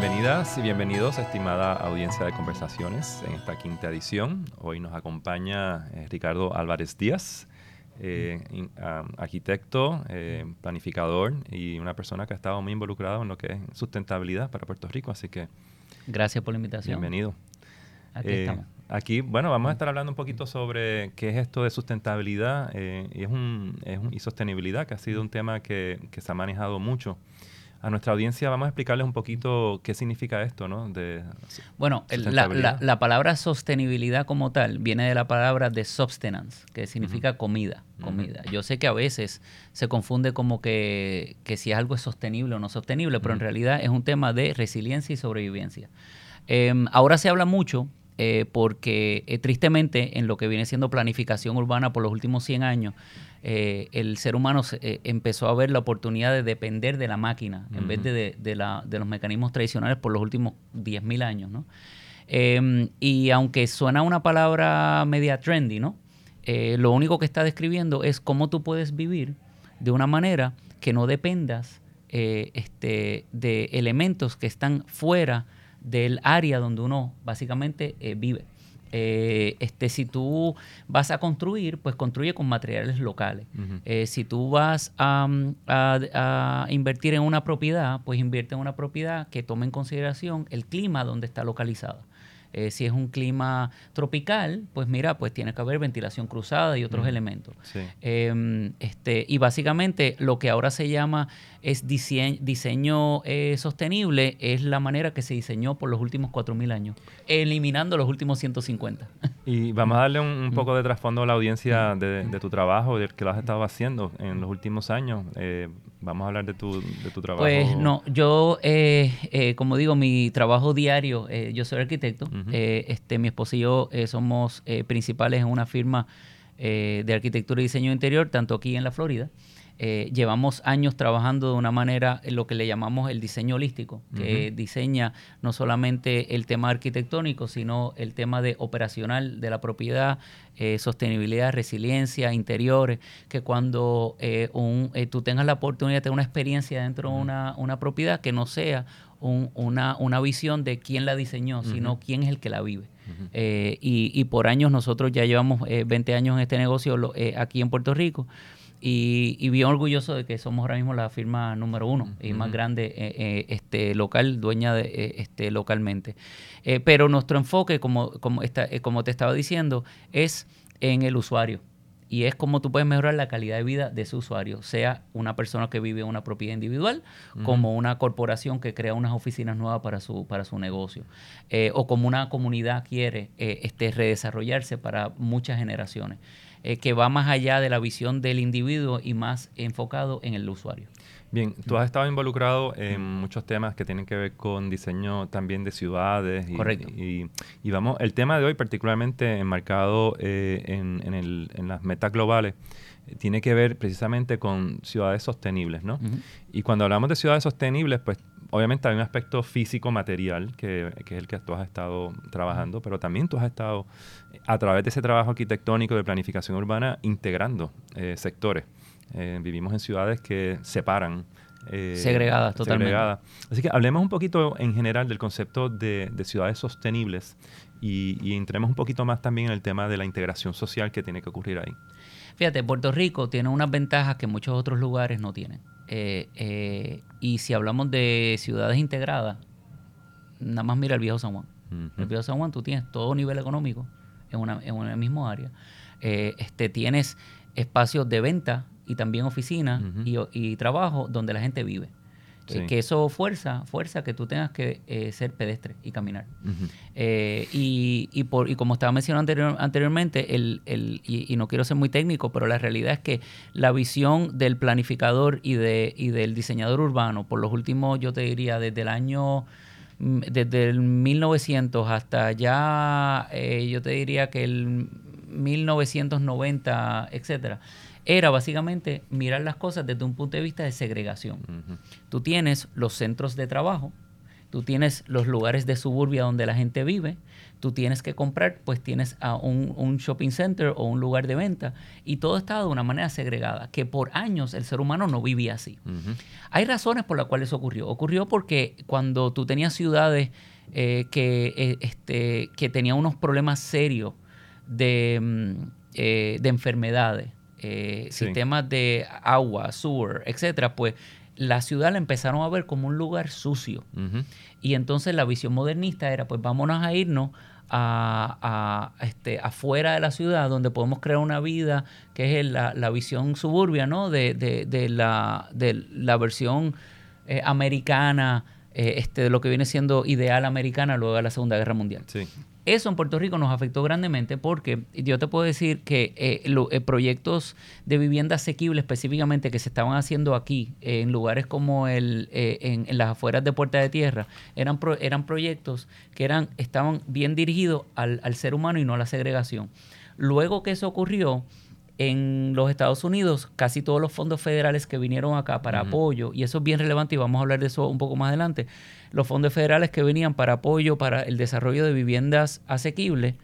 Bienvenidas y bienvenidos, estimada audiencia de conversaciones, en esta quinta edición. Hoy nos acompaña eh, Ricardo Álvarez Díaz, eh, arquitecto, eh, planificador y una persona que ha estado muy involucrada en lo que es sustentabilidad para Puerto Rico. Así que. Gracias por la invitación. Bienvenido. Aquí estamos. Aquí, bueno, vamos a estar hablando un poquito sobre qué es esto de sustentabilidad y, es un, es y sostenibilidad, que ha sido un tema que, que se ha manejado mucho a nuestra audiencia vamos a explicarles un poquito qué significa esto, ¿no? De bueno, la, palabra sostenibilidad como tal viene de la palabra de substance, que significa comida, comida. Yo sé que a veces se confunde como que, si algo es sostenible o no sostenible, pero en realidad es un tema de resiliencia y sobrevivencia. Em, ahora se habla mucho eh, porque eh, tristemente en lo que viene siendo planificación urbana por los últimos 100 años, eh, el ser humano eh, empezó a ver la oportunidad de depender de la máquina en vez de, de, la, de, los mecanismos tradicionales por los últimos 10.000 años. ¿no? Em, y aunque suena una palabra media trendy, ¿no? Lo único que está describiendo es cómo tú puedes vivir de una manera que no dependas este, de elementos que están fuera del área donde uno básicamente vive. Eh, este, si tú vas a construir, pues construye con materiales locales. Eh, si tú vas a, a, invertir en una propiedad, pues invierte en una propiedad que tome en consideración el clima donde está localizada. Eh, si es un clima tropical, pues mira, pues tiene que haber ventilación cruzada y otros elementos. Em, este, y básicamente lo que ahora se llama es diseño, eh, sostenible, es la manera que se diseñó por los últimos 4.000 años, eliminando los últimos 150. Y vamos a darle un, poco de trasfondo a la audiencia de, tu trabajo, de que lo has estado haciendo en los últimos años. Eh, vamos a hablar de tu, de tu trabajo. Pues no, yo, como digo, mi trabajo diario, yo soy arquitecto, eh, este, mi esposo y yo eh, somos eh, principales en una firma de arquitectura y diseño interior, tanto aquí en la Florida. Llevamos años trabajando de una manera en lo que le llamamos el diseño holístico, que diseña no solamente el tema arquitectónico, sino el tema de operacional de la propiedad, sostenibilidad, resiliencia, interiores, que cuando un, tú tengas la oportunidad de tener una experiencia dentro de una, una propiedad que no sea una, una, visión de quién la diseñó, sino quién es el que la vive. Eh, y, por años nosotros ya llevamos 20 eh, años en este negocio eh, aquí en Puerto Rico y, bien orgulloso de que somos ahora mismo la firma número uno y más grande este local, dueña de este localmente. pero nuestro enfoque, como, como, como te estaba diciendo, es en el usuario. Y es como tú puedes mejorar la calidad de vida de su usuario, sea una persona que vive en una propiedad individual, como una corporación que crea unas oficinas nuevas para su, para su negocio, eh, o como una comunidad quiere eh, este, redesarrollarse para muchas generaciones, eh, que va más allá de la visión del individuo y más enfocado en el usuario. Bien, tú has estado involucrado en muchos temas que tienen que ver con diseño también de ciudades. Y, Correcto. Y, vamos, el tema de hoy particularmente enmarcado eh, en, el, en, las metas globales eh, tiene que ver precisamente con ciudades sostenibles, ¿no? Y cuando hablamos de ciudades sostenibles, pues obviamente hay un aspecto físico, material, que, que, es el que tú has estado trabajando, pero también tú has estado, a través de ese trabajo arquitectónico de planificación urbana, integrando eh, sectores. Eh, vivimos en ciudades que separan. Eh, segregadas, totalmente. Así que hablemos un poquito en general del concepto de, ciudades sostenibles y, entremos un poquito más también en el tema de la integración social que tiene que ocurrir ahí. Fíjate, Puerto Rico tiene unas ventajas que muchos otros lugares no tienen. Eh, y si hablamos de ciudades integradas, nada más mira el viejo San Juan. El viejo San Juan tú tienes todo nivel económico en una, en una misma área. este, tienes espacios de venta y también oficinas y, trabajo donde la gente vive. Eh, que eso fuerza, fuerza que tú tengas que eh, ser pedestre y caminar. Eh, y, y, por, y como estaba mencionando anteriormente, el, el, y, no quiero ser muy técnico, pero la realidad es que la visión del planificador y, de, y del diseñador urbano, por los últimos, yo te diría, desde el año mm, desde el 1900 hasta ya, yo te diría que el 1990, etcétera, era básicamente mirar las cosas desde un punto de vista de segregación. Tú tienes los centros de trabajo, tú tienes los lugares de suburbia donde la gente vive, tú tienes que comprar, pues tienes a un, shopping center o un lugar de venta y todo está de una manera segregada, que por años el ser humano no vivía así. Hay razones por las cuales eso ocurrió. Ocurrió porque cuando tú tenías ciudades eh, que, eh, este, que tenían unos problemas serios de, mm, eh, de enfermedades, sistemas de agua, sewer, etcétera, pues la ciudad la empezaron a ver como un lugar sucio. Y entonces la visión modernista era, pues vámonos a irnos a, este, afuera de la ciudad, donde podemos crear una vida que es la, visión suburbia, ¿no? De, de, la, de la versión eh, americana, eh, este, de lo que viene siendo ideal americana luego de la Segunda Guerra Mundial. Sí. Eso en Puerto Rico nos afectó grandemente porque yo te puedo decir que eh, eh, proyectos de vivienda asequible específicamente que se estaban haciendo aquí, en lugares como el, eh, en, las afueras de Puerta de Tierra, eran, eran proyectos que eran, estaban bien dirigidos al, al ser humano y no a la segregación. Luego que eso ocurrió, en los Estados Unidos, casi todos los fondos federales que vinieron acá para apoyo, y eso es bien relevante y vamos a hablar de eso un poco más adelante, los fondos federales que venían para apoyo para el desarrollo de viviendas asequibles,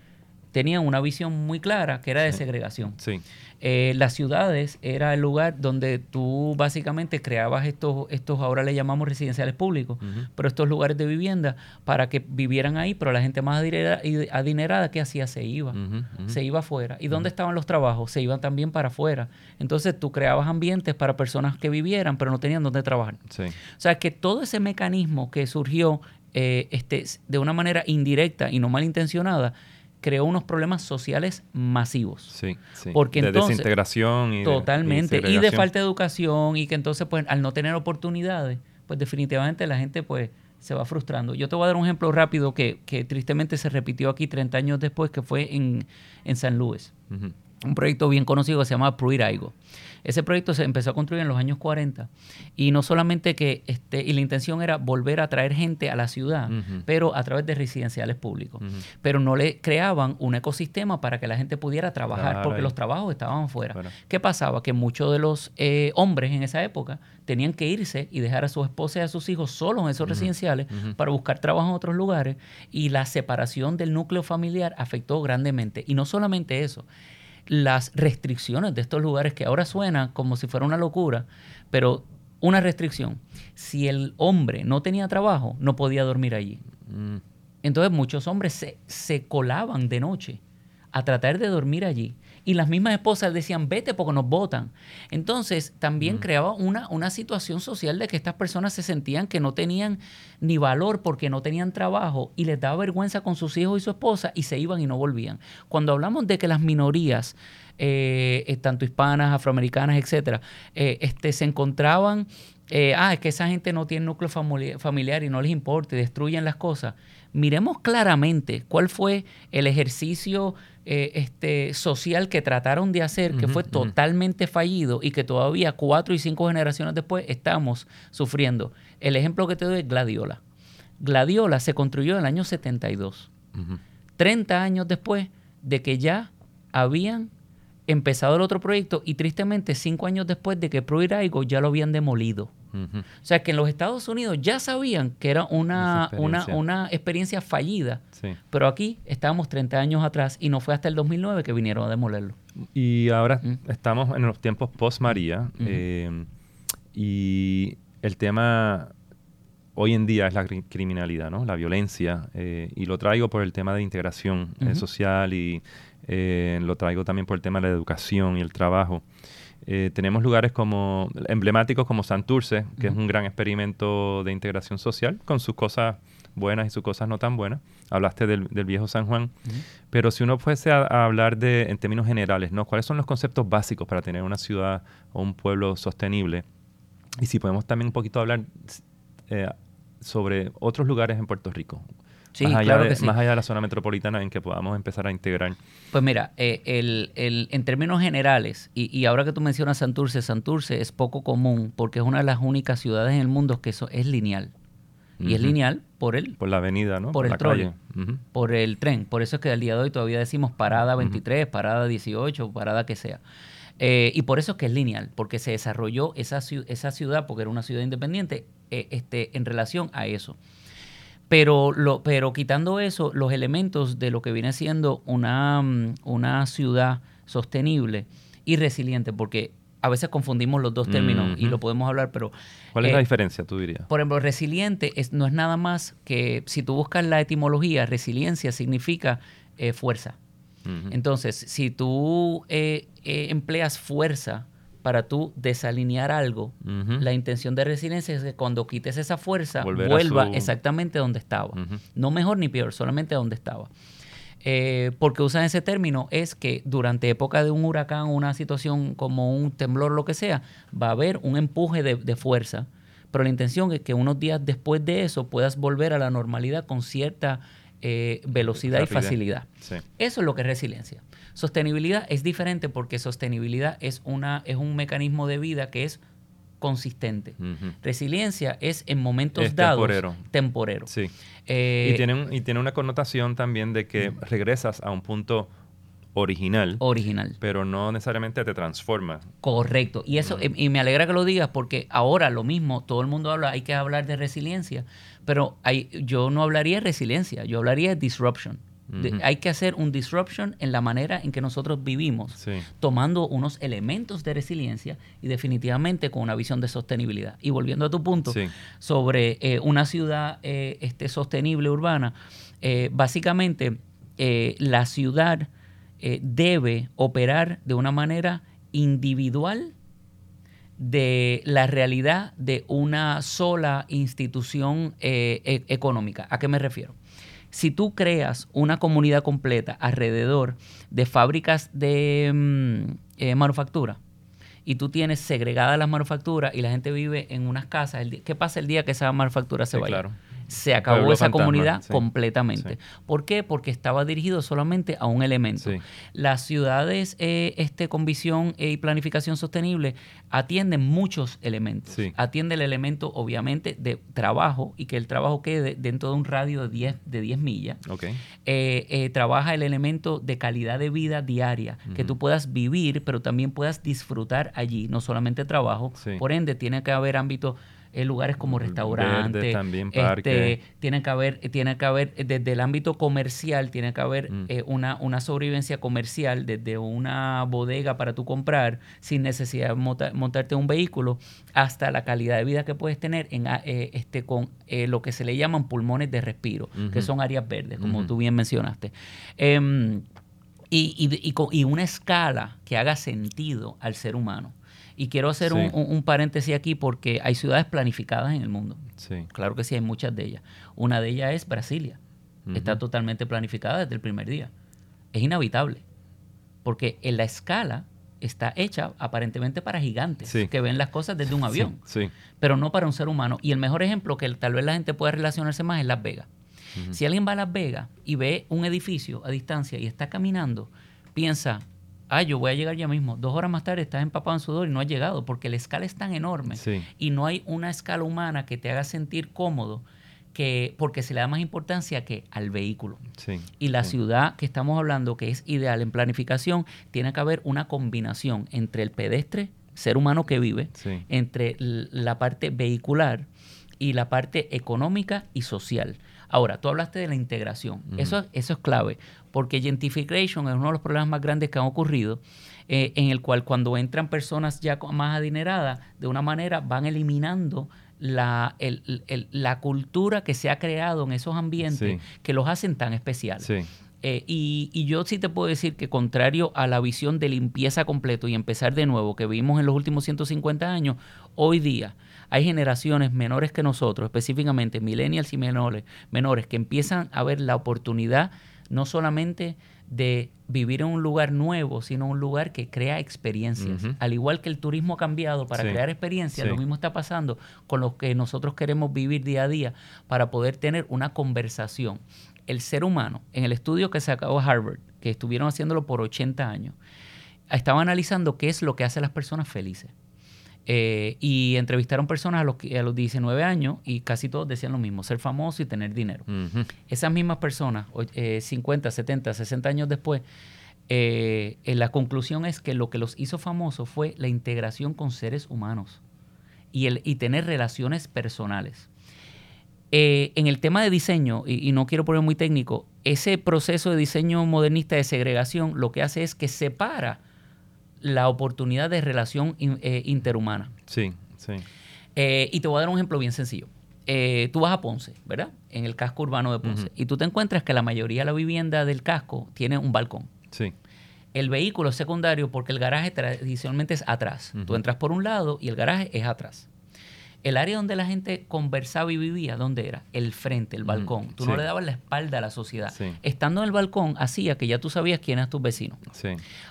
tenían una visión muy clara que era de segregación. Sí. Eh, las ciudades era el lugar donde tú básicamente creabas estos, estos ahora le llamamos residenciales públicos, pero estos lugares de vivienda para que vivieran ahí, pero la gente más adinerada, ¿qué hacía? Se iba, se iba afuera. ¿Y dónde estaban los trabajos? Se iban también para afuera. Entonces tú creabas ambientes para personas que vivieran, pero no tenían dónde trabajar. O sea, que todo ese mecanismo que surgió eh, este, de una manera indirecta y no malintencionada, creó unos problemas sociales masivos. Sí, sí. Porque de desintegración y totalmente y, de falta de educación y que entonces pues al no tener oportunidades, pues definitivamente la gente pues se va frustrando. Yo te voy a dar un ejemplo rápido que, que tristemente se repitió aquí 30 años después, que fue en, en San Luis. Un proyecto bien conocido que se llama Pruiraigo. Ese proyecto se empezó a construir en los años 40 y no solamente que, este, y la intención era volver a traer gente a la ciudad, pero a través de residenciales públicos. Pero no le creaban un ecosistema para que la gente pudiera trabajar, porque los trabajos estaban fuera. ¿Qué pasaba? Que muchos de los eh, hombres en esa época tenían que irse y dejar a sus esposas y a sus hijos solos en esos residenciales para buscar trabajo en otros lugares y la separación del núcleo familiar afectó grandemente. Y no solamente eso, las restricciones de estos lugares que ahora suenan como si fuera una locura, pero una restricción. Si el hombre no tenía trabajo, no podía dormir allí. Mm. Entonces muchos hombres se, se colaban de noche a tratar de dormir allí y las mismas esposas decían, vete porque nos votan. Entonces también creaba una, una situación social de que estas personas se sentían que no tenían ni valor porque no tenían trabajo y les daba vergüenza con sus hijos y su esposa y se iban y no volvían. Cuando hablamos de que las minorías, eh, eh, tanto hispanas, afroamericanas, etcétera, eh, este, se encontraban, ah, es que esa gente no tiene núcleo familiar y no les importa y destruyen las cosas. Miremos claramente cuál fue el ejercicio eh, este, social que trataron de hacer, que fue totalmente fallido y que todavía cuatro y cinco generaciones después estamos sufriendo. El ejemplo que te doy es Gladiola. Gladiola se construyó en el año 72, 30 años después de que ya habían empezado el otro proyecto y tristemente cinco años después de que Proiraigo ya lo habían demolido. O sea que en los Estados Unidos ya sabían que era una, experiencia. Una, experiencia fallida, pero aquí estábamos 30 años atrás y no fue hasta el 2009 que vinieron a demolerlo. Y ahora estamos en los tiempos post-María eh, y el tema hoy en día es la criminalidad, ¿no? la violencia, eh, y lo traigo por el tema de integración eh, social y lo traigo también por el tema de la educación y el trabajo. Eh, tenemos lugares como emblemáticos como Santurce, que es un gran experimento de integración social, con sus cosas buenas y sus cosas no tan buenas. Hablaste del, viejo San Juan. Pero si uno fuese a, hablar de, en términos generales, ¿no? ¿Cuáles son los conceptos básicos para tener una ciudad o un pueblo sostenible? Y si podemos también un poquito hablar eh, sobre otros lugares en Puerto Rico, más, allá de, más allá de la zona metropolitana en que podamos empezar a integrar. Pues mira, eh, el, el, en términos generales, y, y, ahora que tú mencionas Santurce, Santurce es poco común porque es una de las únicas ciudades en el mundo que eso es lineal. Y es lineal por el... Por la avenida, ¿no? Por, el la Por el tren. Por eso es que al día de hoy todavía decimos parada 23, parada 18, parada que sea. Eh, y por eso es que es lineal, porque se desarrolló esa, esa ciudad, porque era una ciudad independiente, eh, este, en relación a eso. Pero, lo, pero quitando eso, los elementos de lo que viene siendo una, mm, una ciudad sostenible y resiliente, porque a veces confundimos los dos términos y lo podemos hablar, pero... ¿Cuál es la eh, diferencia, tú dirías? Por ejemplo, resiliente es, no es nada más que, si tú buscas la etimología, resiliencia significa eh, fuerza. Entonces, si tú eh, empleas fuerza para tú desalinear algo, la intención de resiliencia es que cuando quites esa fuerza, vuelva exactamente donde estaba. No mejor ni peor, solamente donde estaba. Eh, porque usan ese término es que durante época de un huracán, una situación como un temblor, lo que sea, va a haber un empuje de, fuerza. Pero la intención es que unos días después de eso puedas volver a la normalidad con cierta eh, velocidad y facilidad. Eso es lo que es resiliencia. Sostenibilidad es diferente porque sostenibilidad es, una, es un mecanismo de vida que es consistente. Resiliencia es en momentos dados temporero. temporero. Sí. Eh, y, tiene y tiene una connotación también de que regresas a un punto original. Original. Pero no necesariamente te transforma. Correcto. Y eso, y me alegra que lo digas porque ahora lo mismo, todo el mundo habla, hay que hablar de resiliencia, pero hay, yo no hablaría de resiliencia, yo hablaría de disruption hay que hacer un disruption en la manera en que nosotros vivimos, tomando unos elementos de resiliencia y definitivamente con una visión de sostenibilidad. Y volviendo a tu punto sobre eh, una ciudad eh, este, sostenible urbana, eh, básicamente la ciudad debe operar de una manera individual de la realidad de una sola institución e, económica. ¿A qué me refiero? Si tú creas una comunidad completa alrededor de fábricas de mm, eh, manufactura y tú tienes segregadas las manufacturas y la gente vive en unas casas, ¿qué pasa el día que esa manufactura se vaya? Claro se acabó esa comunidad completamente. ¿Por qué? Porque estaba dirigido solamente a un elemento. Las ciudades eh, este, con visión y planificación sostenible atienden muchos elementos. Atiende el elemento, obviamente, de trabajo y que el trabajo quede dentro de un radio de 10, de 10 millas. Eh, eh, trabaja el elemento de calidad de vida diaria, que tú puedas vivir, pero también puedas disfrutar allí, no solamente trabajo. Por ende, tiene que haber ámbito lugares como restaurantes, también este, tiene que haber, tiene que haber desde el ámbito comercial, tiene que haber mm. eh, una, una sobrevivencia comercial desde una bodega para tú comprar sin necesidad de montarte un vehículo hasta la calidad de vida que puedes tener en, ah, eh, este, con eh, lo que se le llaman pulmones de respiro, que son áreas verdes, como tú bien mencionaste. Em, y, y, y una escala que haga sentido al ser humano. Y quiero hacer un, paréntesis aquí porque hay ciudades planificadas en el mundo. Sí. Claro que sí, hay muchas de ellas. Una de ellas es Brasilia. Está totalmente planificada desde el primer día. Es inhabitable. Porque en la escala está hecha aparentemente para gigantes que ven las cosas desde un avión, sí, pero no para un ser humano. Y el mejor ejemplo que tal vez la gente pueda relacionarse más es Las Vegas. Si alguien va a Las Vegas y ve un edificio a distancia y está caminando, piensa, ah, yo voy a llegar ya mismo. Dos horas más tarde estás empapado en sudor y no has llegado porque la escala es tan enorme y no hay una escala humana que te haga sentir cómodo que porque se le da más importancia que al vehículo. y la ciudad que estamos hablando, que es ideal en planificación, tiene que haber una combinación entre el pedestre, ser humano que vive, entre la parte vehicular y la parte económica y social. Ahora, tú hablaste de la integración. eso, eso es clave, porque gentrification es uno de los problemas más grandes que han ocurrido, eh, en el cual cuando entran personas ya más adineradas, de una manera van eliminando la, la cultura que se ha creado en esos ambientes que los hacen tan especiales. Eh, y, y, yo sí te puedo decir que contrario a la visión de limpieza completo y empezar de nuevo que vimos en los últimos 150 años, hoy día hay generaciones menores que nosotros, específicamente millennials y menores, menores que empiezan a ver la oportunidad no solamente de vivir en un lugar nuevo, sino un lugar que crea experiencias. Al igual que el turismo ha cambiado para crear experiencias, lo mismo está pasando con lo que nosotros queremos vivir día a día para poder tener una conversación. El ser humano, en el estudio que se acabó Harvard, que estuvieron haciéndolo por 80 años, estaba analizando qué es lo que hace a las personas felices. Eh, y entrevistaron personas a los, a los 19 años y casi todos decían lo mismo, ser famoso y tener dinero. Esas mismas personas, 50, 70, 60 años después, eh, la conclusión es que lo que los hizo famosos fue la integración con seres humanos y, el, y tener relaciones personales. Eh, en el tema de diseño, y, no quiero poner muy técnico, ese proceso de diseño modernista de segregación lo que hace es que separa la oportunidad de relación eh, interhumana. Sí, sí. Eh, y te voy a dar un ejemplo bien sencillo. tú vas a Ponce, ¿verdad? En el casco urbano de Ponce. Y tú te encuentras que la mayoría de la vivienda del casco tiene un balcón. Sí. El vehículo es secundario porque el garaje tradicionalmente es atrás. Tú entras por un lado y el garaje es atrás. El área donde la gente conversaba y vivía, ¿dónde era? El frente, el balcón. Tú no le dabas la espalda a la sociedad. Estando en el balcón hacía que ya tú sabías quién eran tus vecinos.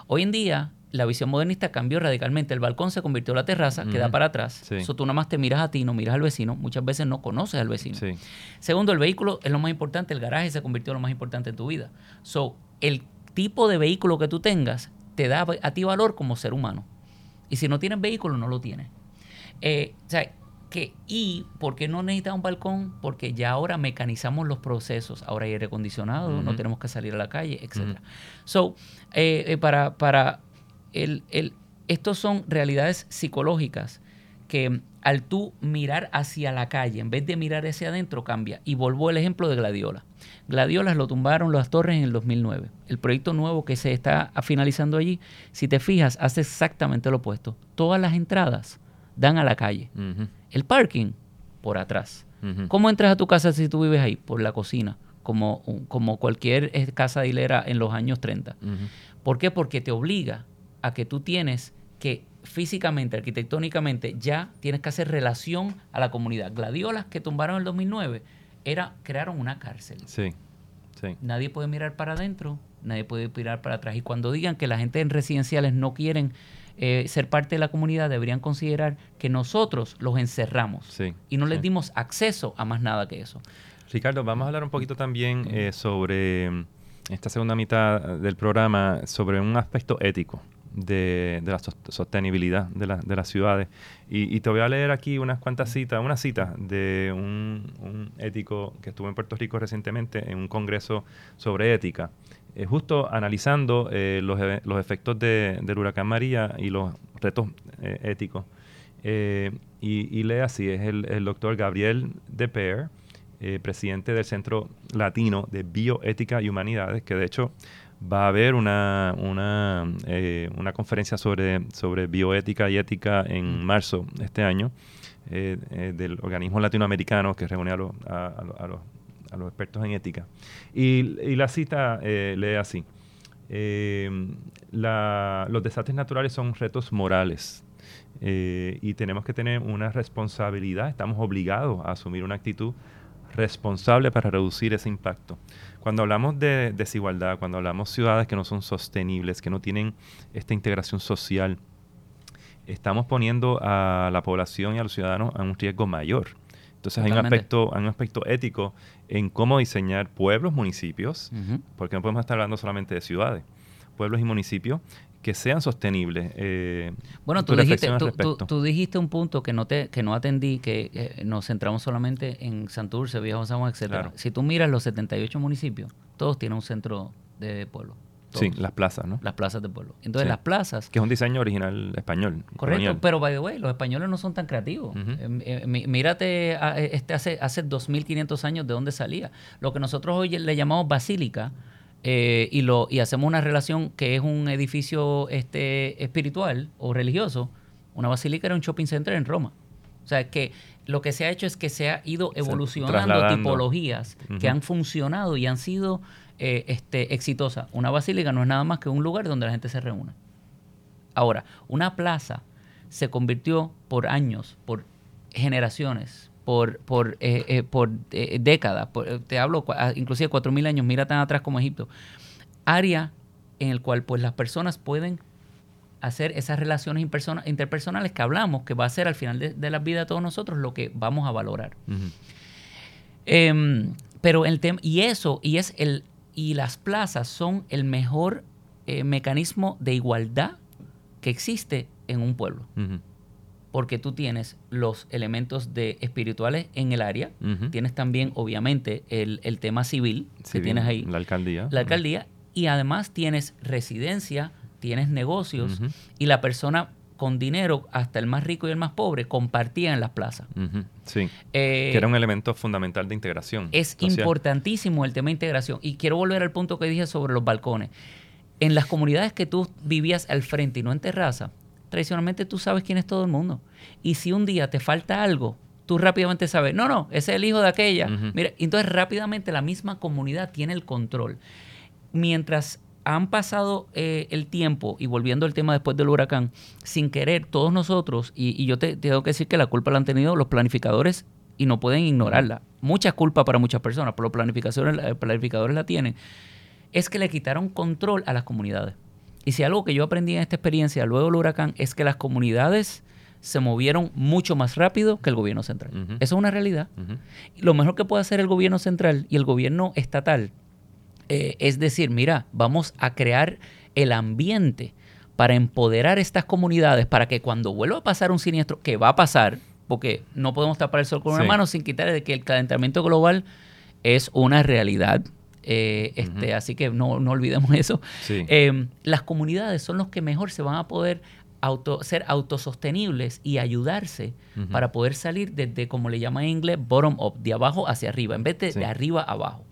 Hoy en día, la visión modernista cambió radicalmente. El balcón se convirtió en la terraza, queda para atrás. Eso tú nada más te miras a ti, no miras al vecino. Muchas veces no conoces al vecino. Segundo, el vehículo es lo más importante. El garaje se convirtió en lo más importante en tu vida. So, el tipo de vehículo que tú tengas te da a ti valor como ser humano. Y si no tienes vehículo, no lo tienes. Eh, o sea, que, y ¿por qué no necesitas un balcón? Porque ya ahora mecanizamos los procesos. Ahora hay aire acondicionado, no tenemos que salir a la calle, etc. So, eh, eh, para, para el, el, estos son realidades psicológicas que al tú mirar hacia la calle, en vez de mirar hacia adentro, cambia. Y volvo el ejemplo de Gladiola. Gladiolas lo tumbaron las torres en el 2009. El proyecto nuevo que se está finalizando allí, si te fijas, hace exactamente lo opuesto. Todas las entradas dan a la calle. El parking, por atrás. ¿Cómo entras a tu casa si tú vives ahí? Por la cocina, como, como cualquier casa de hilera en los años 30. ¿Por qué? Porque te obliga a que tú tienes que físicamente, arquitectónicamente, ya tienes que hacer relación a la comunidad. Gladiolas que tumbaron en el 2009 era, crearon una cárcel. Sí, sí. Nadie puede mirar para adentro, nadie puede mirar para atrás. Y cuando digan que la gente en residenciales no quieren eh, ser parte de la comunidad, deberían considerar que nosotros los encerramos y no les dimos acceso a más nada que eso. Ricardo, vamos a hablar un poquito también eh, sobre esta segunda mitad del programa, sobre un aspecto ético de, la sostenibilidad de, de, las ciudades. Y, te voy a leer aquí unas cuantas citas, una cita de un, ético que estuvo en Puerto Rico recientemente en un congreso sobre ética, eh, justo analizando eh, los, los, efectos de, del huracán María y los retos eh, éticos. Y, lee así, es el, el doctor Gabriel De Peer, presidente del Centro Latino de Bioética y Humanidades, que de hecho va a haber una, una, eh, una conferencia sobre, sobre bioética y ética en mm. marzo de este año eh, eh, del organismo latinoamericano que reúne a, los, a, los, a los, expertos en ética. Y, y la cita lee así. La, los desastres naturales son retos morales y tenemos que tener una responsabilidad, estamos obligados a asumir una actitud responsable para reducir ese impacto. Cuando hablamos de desigualdad, cuando hablamos de ciudades que no son sostenibles, que no tienen esta integración social, estamos poniendo a la población y a los ciudadanos a un riesgo mayor. Entonces hay un, aspecto, un aspecto ético en cómo diseñar pueblos, municipios, porque no podemos estar hablando solamente de ciudades, pueblos y municipios que sean sostenibles. Eh, bueno, tú dijiste, tú, dijiste un punto que no te que no atendí, que eh, nos centramos solamente en Santurce, Viejo San Juan, etcétera. Si tú miras los 78 municipios, todos tienen un centro de pueblo. Sí, las plazas, ¿no? Las plazas de pueblo. Entonces, las plazas... Que es un diseño original español. Correcto, pero, by the way, los españoles no son tan creativos. Eh, mírate, este hace, hace 2.500 años de dónde salía. Lo que nosotros hoy le llamamos basílica, eh, y, lo, y hacemos una relación que es un edificio este, espiritual o religioso, una basílica era un shopping center en Roma. O sea, que lo que se ha hecho es que se ha ido evolucionando tipologías que han funcionado y han sido eh, este, exitosas. Una basílica no es nada más que un lugar donde la gente se reúne. Ahora, una plaza se convirtió por años, por generaciones, por, por, eh, eh, por eh, décadas, te hablo ah, inclusive 4.000 años, mira tan atrás como Egipto, área en el cual pues las personas pueden hacer esas relaciones interpersonales que hablamos, que va a ser al final de, la vida de todos nosotros lo que vamos a valorar. Em, pero el tema, y eso, y es el, y las plazas son el mejor mecanismo de igualdad que existe en un pueblo porque tú tienes los elementos de espirituales en el área, tienes también obviamente el, tema civil, que tienes ahí. La alcaldía. La alcaldía, y además tienes residencia, tienes negocios, y la persona con dinero, hasta el más rico y el más pobre, compartían en las plazas. Sí. Eh, que era un elemento fundamental de integración. Es importantísimo el tema de integración. Y quiero volver al punto que dije sobre los balcones. En las comunidades que tú vivías al frente y no en terraza, tradicionalmente tú sabes quién es todo el mundo. Y si un día te falta algo, tú rápidamente sabes, no, no, ese es el hijo de aquella. Mira, entonces rápidamente la misma comunidad tiene el control. Mientras han pasado eh, el tiempo, y volviendo al tema después del huracán, sin querer, todos nosotros, y, yo te, tengo que decir que la culpa la han tenido los planificadores y no pueden ignorarla. Mucha culpa para muchas personas, pero los planificadores, los planificadores la tienen. Es que le quitaron control a las comunidades. Y si algo que yo aprendí en esta experiencia luego del huracán es que las comunidades se movieron mucho más rápido que el gobierno central. Eso es una realidad. Lo mejor que puede hacer el gobierno central y el gobierno estatal eh, es decir, mira, vamos a crear el ambiente para empoderar estas comunidades para que cuando vuelva a pasar un siniestro, que va a pasar, porque no podemos tapar el sol con una mano sin quitar de que el calentamiento global es una realidad eh, este, Así que no, olvidemos eso. Em, las comunidades son los que mejor se van a poder auto, ser autosostenibles y ayudarse para poder salir desde, como le llama en inglés, bottom up, de abajo hacia arriba, en vez de, de arriba abajo.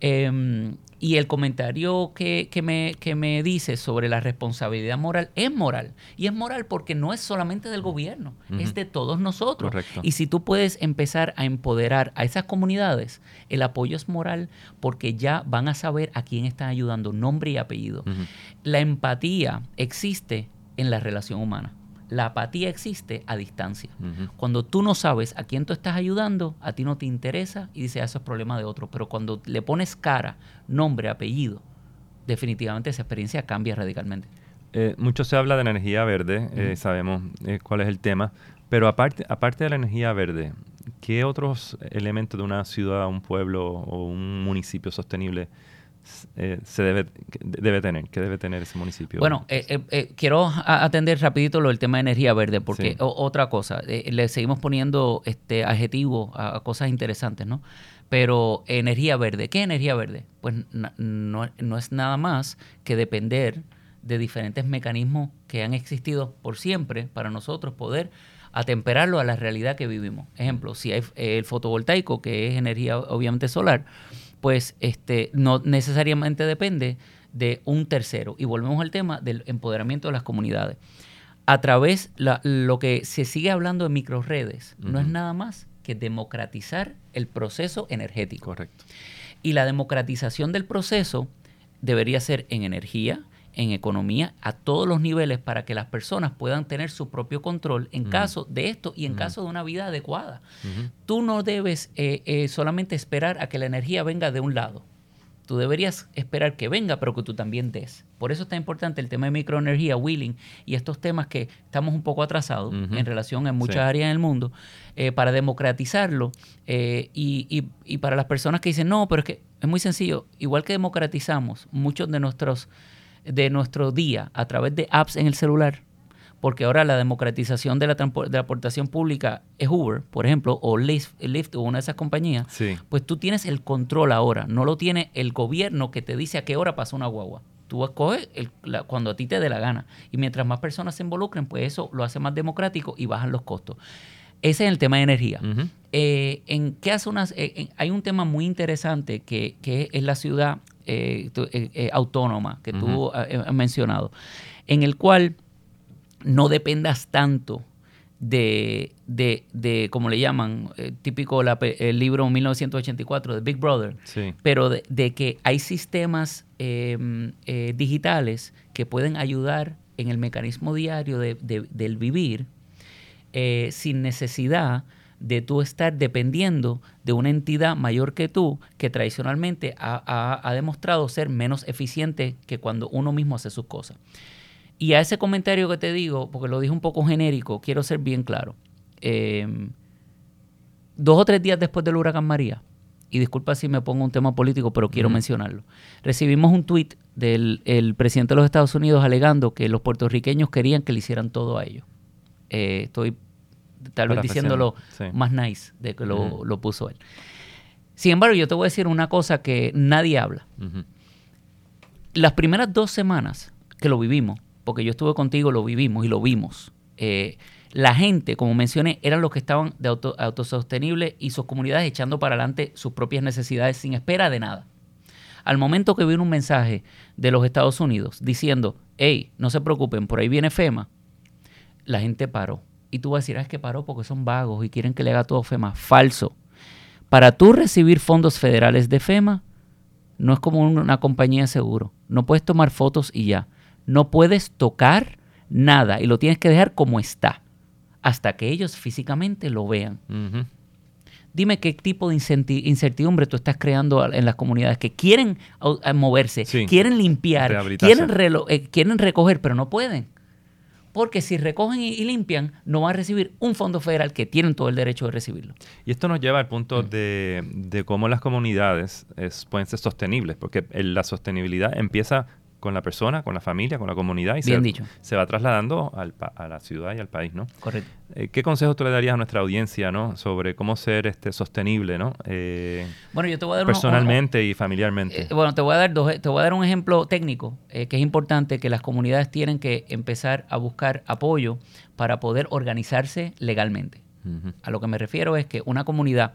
Em, y el comentario que, me, que me dice sobre la responsabilidad moral es moral. Y es moral porque no es solamente del gobierno, es de todos nosotros. Y si tú puedes empezar a empoderar a esas comunidades, el apoyo es moral porque ya van a saber a quién están ayudando, nombre y apellido. La empatía existe en la relación humana la apatía existe a distancia. Cuando tú no sabes a quién tú estás ayudando, a ti no te interesa y dices, ah, eso es problema de otro. Pero cuando le pones cara, nombre, apellido, definitivamente esa experiencia cambia radicalmente. Eh, mucho se habla de la energía verde, eh, sabemos eh, cuál es el tema, pero aparte, aparte de la energía verde, ¿qué otros elementos de una ciudad, un pueblo o un municipio sostenible eh, se debe, debe tener? ¿Qué debe tener ese municipio? Bueno, eh, eh, quiero atender rapidito lo del tema de energía verde, porque otra cosa, le seguimos poniendo este adjetivo a, cosas interesantes, ¿no? Pero energía verde, ¿qué energía verde? Pues no, no es nada más que depender de diferentes mecanismos que han existido por siempre para nosotros poder atemperarlo a la realidad que vivimos. Ejemplo, si hay el fotovoltaico, que es energía obviamente solar, pues este, no necesariamente depende de un tercero. Y volvemos al tema del empoderamiento de las comunidades. A través, la, lo que se sigue hablando de microredes, no es nada más que democratizar el proceso energético. Correcto. Y la democratización del proceso debería ser en energía, en economía a todos los niveles para que las personas puedan tener su propio control en caso de esto y en caso de una vida adecuada. Tú no debes eh, eh, solamente esperar a que la energía venga de un lado. Tú deberías esperar que venga, pero que tú también des. Por eso está importante el tema de microenergía, wheeling y estos temas que estamos un poco atrasados en relación en muchas áreas del mundo, eh, para democratizarlo y, y para las personas que dicen, no, pero es que es muy sencillo, igual que democratizamos muchos de nuestros de nuestro día a través de apps en el celular, porque ahora la democratización de la, de aportación pública es Uber, por ejemplo, o Lyft, o una de esas compañías, pues tú tienes el control ahora, no lo tiene el gobierno que te dice a qué hora pasa una guagua. Tú escoges cuando a ti te dé la gana. Y mientras más personas se involucren, pues eso lo hace más democrático y bajan los costos. Ese es el tema de energía. Eh, en qué hace unas, eh, hay un tema muy interesante que, que es la ciudad eh, autónoma que tú has mencionado, en el cual no dependas tanto de, de, como le llaman, típico el libro 1984 de Big Brother, pero de, que hay sistemas em, digitales que pueden ayudar en el mecanismo diario del vivir sin necesidad de tú estar dependiendo de una entidad mayor que tú que tradicionalmente ha, demostrado ser menos eficiente que cuando uno mismo hace sus cosas. Y a ese comentario que te digo, porque lo dije un poco genérico, quiero ser bien claro. Em, dos o tres días después del huracán María, y disculpa si me pongo un tema político, pero quiero mencionarlo, recibimos un tuit del presidente de los Estados Unidos alegando que los puertorriqueños querían que le hicieran todo a ellos. Eh, estoy tal vez diciéndolo más nice de que lo, puso él. Sin embargo, yo te voy a decir una cosa que nadie habla. Las primeras dos semanas que lo vivimos, porque yo estuve contigo, lo vivimos y lo vimos. Eh, la gente, como mencioné, eran los que estaban de auto, autosostenible y sus comunidades echando para adelante sus propias necesidades sin espera de nada. Al momento que vino un mensaje de los Estados Unidos diciendo, hey, no se preocupen, por ahí viene FEMA, la gente paró. Y tú vas a decir, ah, es que paró porque son vagos y quieren que le haga todo FEMA. Falso. Para tú recibir fondos federales de FEMA, no es como una compañía de seguro. No puedes tomar fotos y ya. No puedes tocar nada y lo tienes que dejar como está hasta que ellos físicamente lo vean. Dime qué tipo de incertidumbre tú estás creando en las comunidades que quieren moverse, quieren limpiar, quieren, eh, quieren recoger, pero no pueden. Porque si recogen y, limpian, no van a recibir un fondo federal que tienen todo el derecho de recibirlo. Y esto nos lleva al punto mm. de, cómo las comunidades pueden ser sostenibles, porque la sostenibilidad empieza con la persona, con la familia, con la comunidad y se, se, va trasladando a la ciudad y al país, ¿no? Correcto. Eh, ¿Qué consejos tú le darías a nuestra audiencia, ¿no? Sobre cómo ser este sostenible, ¿no? Eh, bueno, yo te voy a dar personalmente y familiarmente. Eh, bueno, te voy a dar dos, te voy a dar un ejemplo técnico que es importante que las comunidades tienen que empezar a buscar apoyo para poder organizarse legalmente. A lo que me refiero es que una comunidad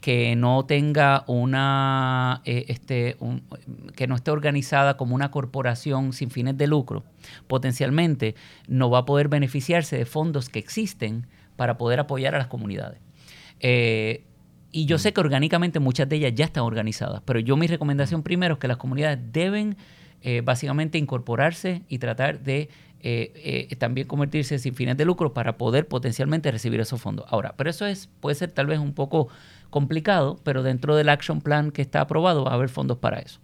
que no tenga una, eh, este, que no esté organizada como una corporación sin fines de lucro, potencialmente no va a poder beneficiarse de fondos que existen para poder apoyar a las comunidades. Eh, y yo mm. sé que orgánicamente muchas de ellas ya están organizadas, pero yo mi recomendación mm. primero es que las comunidades deben eh, básicamente incorporarse y tratar de también convertirse sin fines de lucro para poder potencialmente recibir esos fondos. Ahora, pero eso es, puede ser tal vez un poco complicado, pero dentro del action plan que está aprobado va a haber fondos para eso.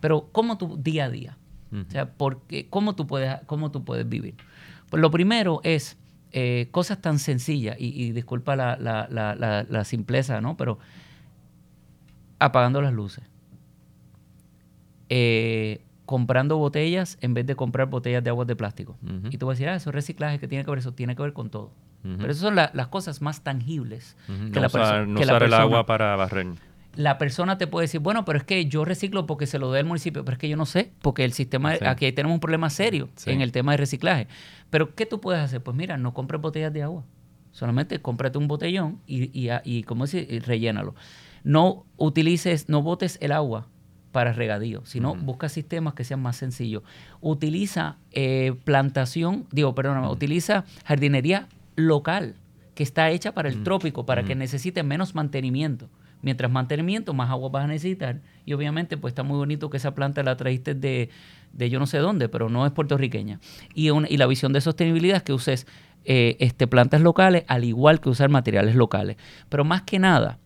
Pero ¿cómo tu día a día? O sea, porque, ¿cómo, tú puedes, ¿cómo tú puedes vivir? Pues lo primero es eh, cosas tan sencillas, y, disculpa la, la, simpleza, ¿no? Pero apagando las luces. Eh, comprando botellas en vez de comprar botellas de agua de plástico. Y tú vas a decir, ah, eso es reciclaje, que tiene que ver eso? Tiene que ver con todo. Pero esas son las cosas más tangibles que, la, usar, no usar el agua para barrer. La persona te puede decir, bueno, pero es que yo reciclo porque se lo dé el municipio, pero es que yo no sé, porque el sistema, aquí tenemos un problema serio en el tema de reciclaje. Pero ¿qué tú puedes hacer? Pues mira, no compres botellas de agua. Solamente cómprate un botellón y, y, y como rellénalo. No utilices, no botes el agua para regadío, sino busca sistemas que sean más sencillos. Utiliza eh, plantación, digo, perdón, utiliza jardinería local que está hecha para el mm. trópico, para que necesite menos mantenimiento. Mientras mantenimiento, más agua vas a necesitar. Y obviamente, pues está muy bonito que esa planta la trajiste de, de yo no sé dónde, pero no es puertorriqueña. Y, y la visión de sostenibilidad es que uses eh, este, plantas locales, al igual que usar materiales locales. Pero más que nada,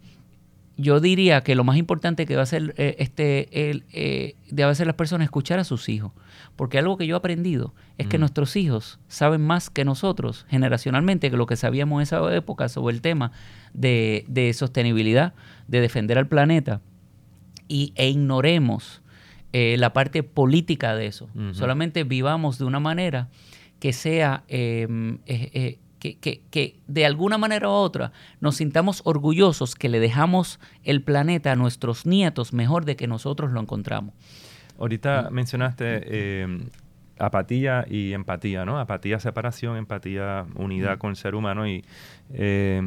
yo diría que lo más importante que va a hacer eh, este, el, eh, debe hacer las personas es escuchar a sus hijos. Porque algo que yo he aprendido es que nuestros hijos saben más que nosotros generacionalmente que lo que sabíamos en esa época sobre el tema de, sostenibilidad, de defender al planeta, y, e ignoremos eh, la parte política de eso. Solamente vivamos de una manera que sea em, que, de alguna manera u otra nos sintamos orgullosos que le dejamos el planeta a nuestros nietos mejor de que nosotros lo encontramos. Ahorita mencionaste eh, apatía y empatía, ¿no? Apatía, separación, empatía, unidad con el ser humano y eh,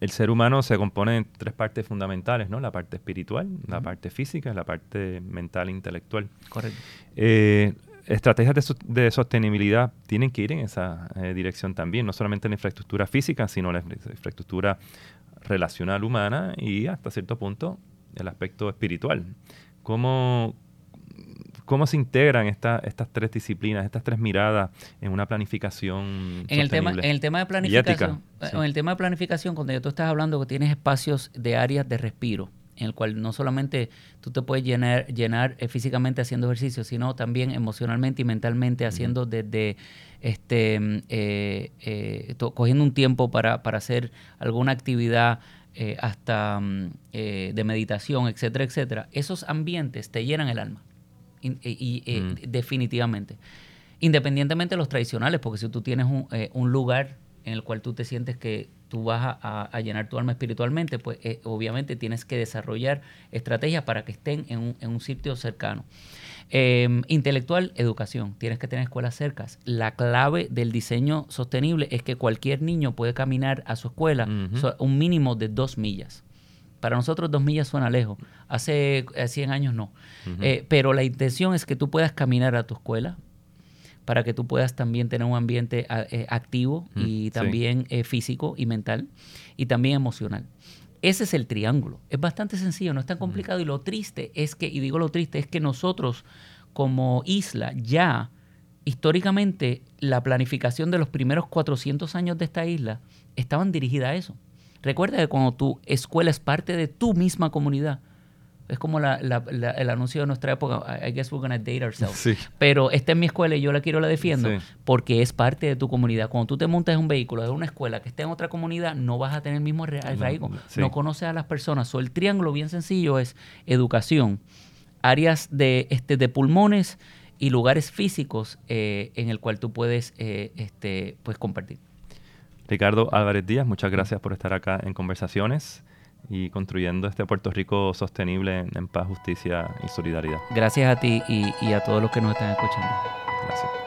el ser humano se compone de tres partes fundamentales, ¿no? La parte espiritual, la parte física y la parte mental e intelectual. Correcto. Eh, estrategias de, sostenibilidad tienen que ir en esa eh, dirección también, no solamente en la infraestructura física, sino la infraestructura relacional humana y hasta cierto punto el aspecto espiritual. ¿Cómo, cómo se integran estas tres disciplinas, estas tres miradas en una planificación en el tema En el tema de planificación, en el tema de planificación, cuando tú estás hablando que tienes espacios de áreas de respiro, en el cual no solamente tú te puedes llenar, llenar eh, físicamente haciendo ejercicio, sino también emocionalmente y mentalmente haciendo desde este eh, eh, cogiendo un tiempo para, hacer alguna actividad hasta mm, de meditación, etcétera, etcétera. Esos ambientes te llenan el alma. Y, definitivamente. Independientemente de los tradicionales, porque si tú tienes un, un lugar en el cual tú te sientes que tú vas a, llenar tu alma espiritualmente, pues eh, obviamente tienes que desarrollar estrategias para que estén en un, sitio cercano. Em, intelectual, educación. Tienes que tener escuelas cercas. La clave del diseño sostenible es que cualquier niño puede caminar a su escuela un mínimo de dos millas. Para nosotros dos millas suena lejos. Hace 100 eh, años no. Eh, pero la intención es que tú puedas caminar a tu escuela para que tú puedas también tener un ambiente eh, activo y también físico y mental y también emocional. Ese es el triángulo. Es bastante sencillo, no es tan complicado. Y lo triste es que, y digo lo triste, es que nosotros como isla ya, históricamente, la planificación de los primeros 400 años de esta isla estaban dirigida a eso. Recuerda que cuando tu escuela es parte de tu misma comunidad, es como el anuncio de nuestra época, I guess we're gonna date ourselves. Pero esta es mi escuela y yo la quiero, la defiendo, porque es parte de tu comunidad. Cuando tú te montas en un vehículo de una escuela que esté en otra comunidad, no vas a tener el mismo arraigo. No, conoces a las personas. So, el triángulo bien sencillo es educación, áreas de, este, de pulmones y lugares físicos eh, en el cual tú puedes eh, este, pues compartir. Ricardo Álvarez Díaz, muchas gracias por estar acá en Conversaciones y construyendo este Puerto Rico sostenible en, paz, justicia y solidaridad. Gracias a ti y, y a todos los que nos están escuchando. Gracias.